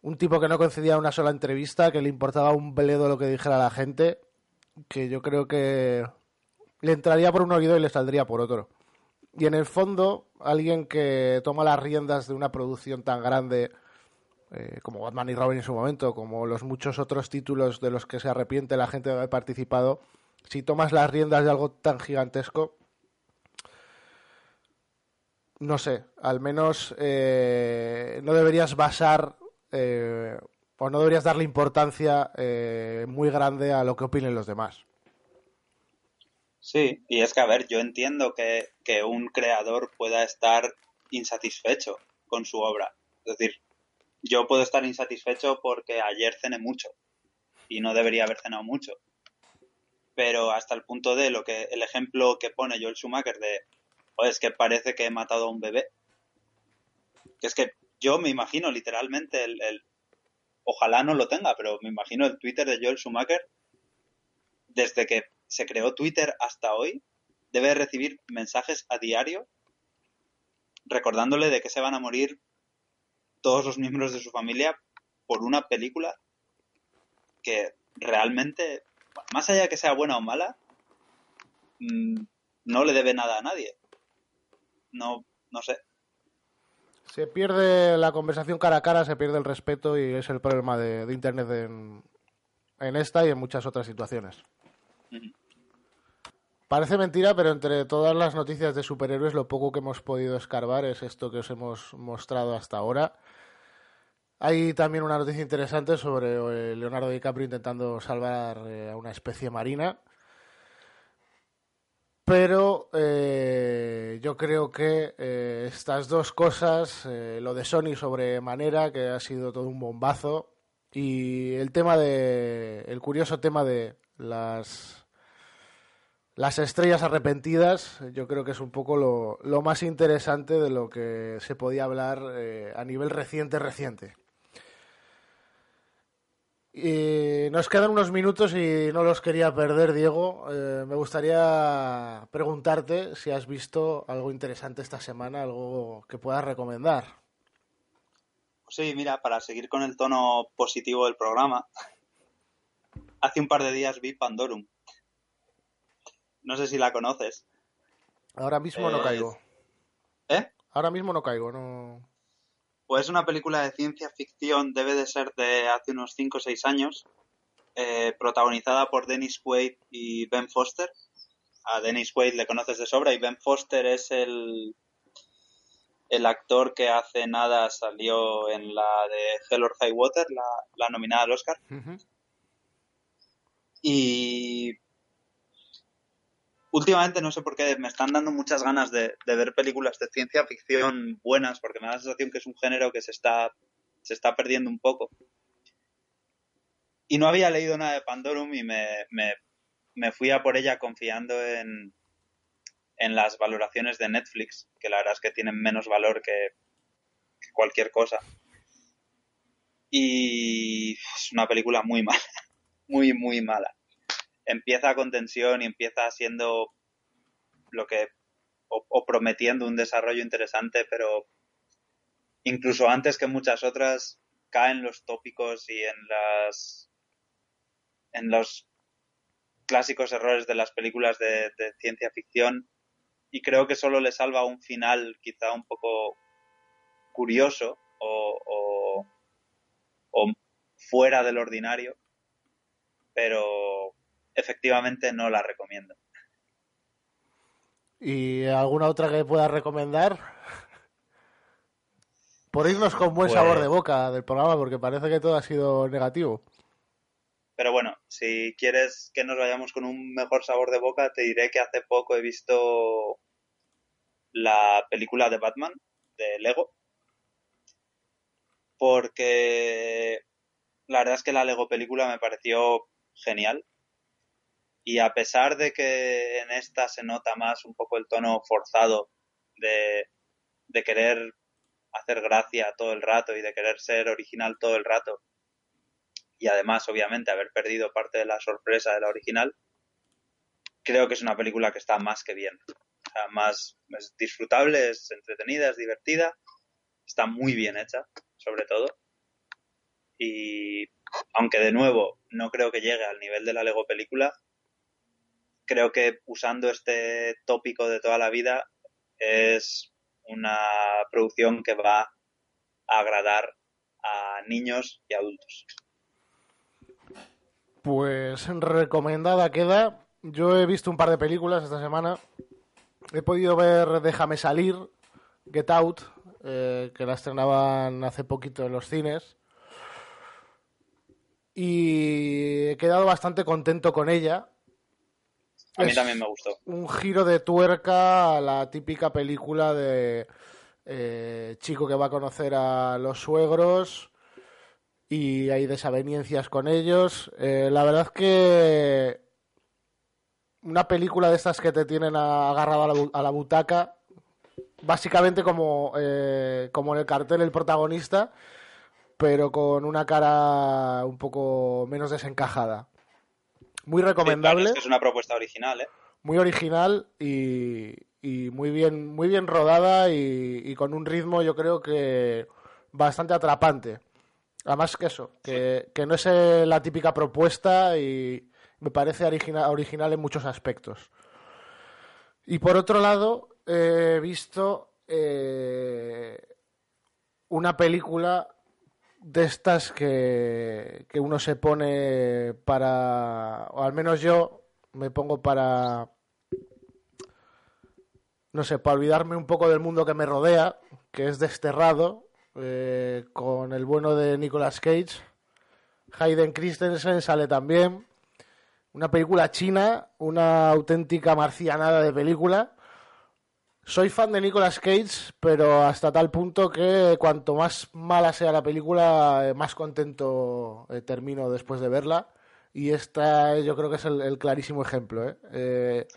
Un tipo que no concedía una sola entrevista, que le importaba un bledo lo que dijera la gente, que yo creo que le entraría por un oído y le saldría por otro. Y en el fondo, alguien que toma las riendas de una producción tan grande eh, como Batman y Robin en su momento, como los muchos otros títulos de los que se arrepiente la gente de haber participado, si tomas las riendas de algo tan gigantesco, no sé, al menos eh, no deberías basar eh, o no deberías darle importancia eh, muy grande a lo que opinen los demás. Sí, y es que a ver, yo entiendo que, que un creador pueda estar insatisfecho con su obra. Es decir, yo puedo estar insatisfecho porque ayer cené mucho y no debería haber cenado mucho. Pero hasta el punto de lo que el ejemplo que pone Joel Schumacher de "Joder, es que parece que he matado a un bebé. Que es que yo me imagino literalmente el, el- ojalá no lo tenga, pero me imagino el Twitter de Joel Schumacher desde que se creó Twitter hasta hoy debe recibir mensajes a diario recordándole de que se van a morir todos los miembros de su familia por una película que realmente más allá de que sea buena o mala, mm, no le debe nada a nadie. No, no sé. Se pierde la conversación cara a cara, se pierde el respeto y es el problema de, de Internet en, en esta y en muchas otras situaciones. Parece mentira, pero entre todas las noticias de superhéroes, lo poco que hemos podido escarbar es esto que os hemos mostrado hasta ahora. Hay también una noticia interesante sobre eh, Leonardo DiCaprio intentando salvar eh, a una especie marina. Pero eh, yo creo que estas dos cosas, lo de Sony sobre manera, que ha sido todo un bombazo, y el tema de. el curioso tema de las. Las estrellas arrepentidas, yo creo que es un poco lo, más interesante de lo que se podía hablar eh, a nivel reciente, reciente. Y nos quedan unos minutos y no los quería perder, Diego. Eh, me gustaría preguntarte si has visto algo interesante esta semana, algo que puedas recomendar. Sí, mira, para seguir con el tono positivo del programa, hace un par de días vi Pandorum. No sé si la conoces. Ahora mismo no Eh, caigo. ¿Eh? Ahora mismo no caigo, no. Pues es una película de ciencia ficción, debe de ser de hace unos 5 o 6 años, eh, protagonizada por Dennis Quaid y Ben Foster. A Dennis Quaid le conoces de sobra y Ben Foster es el, el actor que hace nada salió en la de Hell or High Water, la, la nominada al Oscar. Y últimamente no sé por qué me están dando muchas ganas de, ver películas de ciencia ficción buenas, porque me da la sensación que es un género que se está, se está perdiendo un poco. Y no había leído nada de Pandorum y me, me, me fui a por ella confiando en, en las valoraciones de Netflix, que la verdad es que tienen menos valor que cualquier cosa. Y es una película muy mala, muy, muy mala empieza con tensión y empieza siendo lo que o, prometiendo un desarrollo interesante, pero incluso antes que muchas otras caen los tópicos y en las en los clásicos errores de las películas de, ciencia ficción. Y creo que solo le salva un final quizá un poco curioso o, o fuera del ordinario, pero efectivamente no la recomiendo. ¿Y alguna otra que puedas recomendar? Por irnos con buen pues... sabor de boca del programa, porque parece que todo ha sido negativo. Pero bueno, si quieres que nos vayamos con un mejor sabor de boca, te diré que hace poco he visto la película de Batman, de Lego, porque la verdad es que la Lego película me pareció genial y a pesar de que en esta se nota más un poco el tono forzado de, de, querer hacer gracia todo el rato y de querer ser original todo el rato, y además obviamente haber perdido parte de la sorpresa de la original, creo que es una película que está más que bien. O sea, más es disfrutable, es entretenida, es divertida, está muy bien hecha, sobre todo. Y aunque de nuevo no creo que llegue al nivel de la Lego película, creo que usando este tópico de toda la vida es una producción que va a agradar a niños y adultos. Pues recomendada queda. Yo he visto un par de películas esta semana. He podido ver Déjame salir, Get Out, eh, que la estrenaban hace poquito en los cines. Y he quedado bastante contento con ella. A mí es también me gustó. Un giro de tuerca a la típica película de eh, chico que va a conocer a los suegros y hay desavenencias con ellos. Eh, la verdad es que una película de estas que te tienen agarrado a la, a la butaca, básicamente como, eh, como en el cartel el protagonista, pero con una cara un poco menos desencajada. Muy recomendable. Sí, es, una propuesta original, ¿eh? Muy original y, y muy bien, muy bien rodada y, y, con un ritmo yo creo que bastante atrapante. Además que eso, que, que no es eh, la típica propuesta y, me parece origina- original en muchos aspectos. Y por otro lado, he visto eh, una película de estas que, que uno se pone para, o al menos yo me pongo para, no sé, para olvidarme un poco del mundo que me rodea, que es desterrado, eh, con el bueno de Nicolas Cage. Hayden Christensen sale también. Una película china, una auténtica marcianada de película. Soy fan de Nicolas Cage, pero hasta tal punto que cuanto más mala sea la película, eh, más contento eh, termino después de verla. Y esta eh, yo creo que es el, el clarísimo ejemplo. ¿eh? Eh,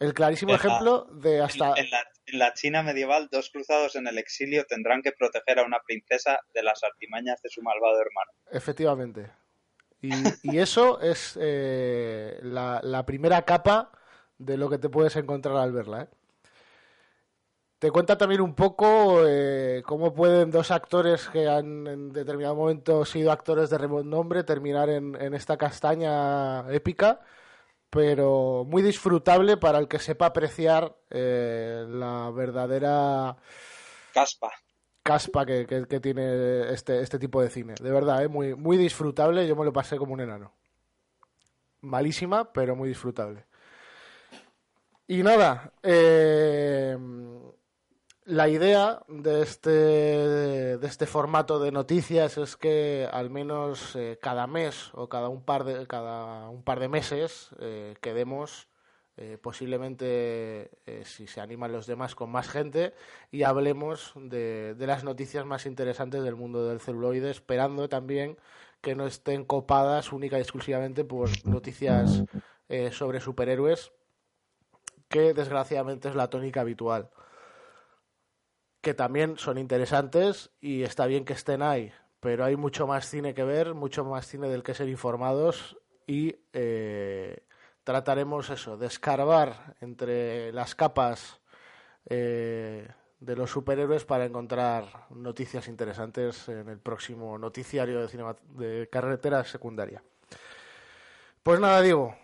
el clarísimo En la- ejemplo de hasta... En la, en la China medieval, dos cruzados en el exilio tendrán que proteger a una princesa de las artimañas de su malvado hermano. Efectivamente. Y, y eso es eh, la, la primera capa de lo que te puedes encontrar al verla. ¿eh? Te cuenta también un poco eh, cómo pueden dos actores que han en determinado momento sido actores de renombre terminar en, en esta castaña épica, pero muy disfrutable para el que sepa apreciar eh, la verdadera Caspa. caspa que, que- que tiene este, este tipo de cine. De verdad, ¿eh? muy, muy disfrutable. Yo me lo pasé como un enano. Malísima, pero muy disfrutable. Y nada, eh, la idea de este, de este formato de noticias es que al menos eh, cada mes o cada un par de, cada un par de meses eh, quedemos eh, posiblemente, eh, si se animan los demás, con más gente y hablemos de, de las noticias más interesantes del mundo del celuloide, esperando también que no estén copadas única y exclusivamente por noticias sobre superhéroes, que desgraciadamente es la tónica habitual. Que también son interesantes y está bien que estén ahí, pero hay mucho más cine que ver, mucho más cine del que ser informados y eh, trataremos eso, de escarbar entre las capas eh, de los superhéroes para encontrar noticias interesantes en el próximo noticiario de, cinema- de carretera secundaria. Pues nada, Diego,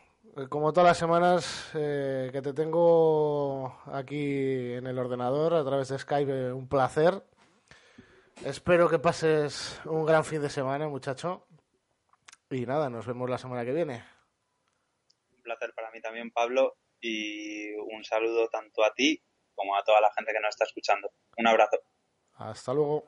como todas las semanas eh, que te tengo aquí en el ordenador a través de Skype, eh, un placer. Espero que pases un gran fin de semana, muchacho. Y nada, nos vemos la semana que viene. Un placer para mí también, Pablo, y un saludo tanto a ti como a toda la gente que nos está escuchando. Un abrazo. Hasta luego.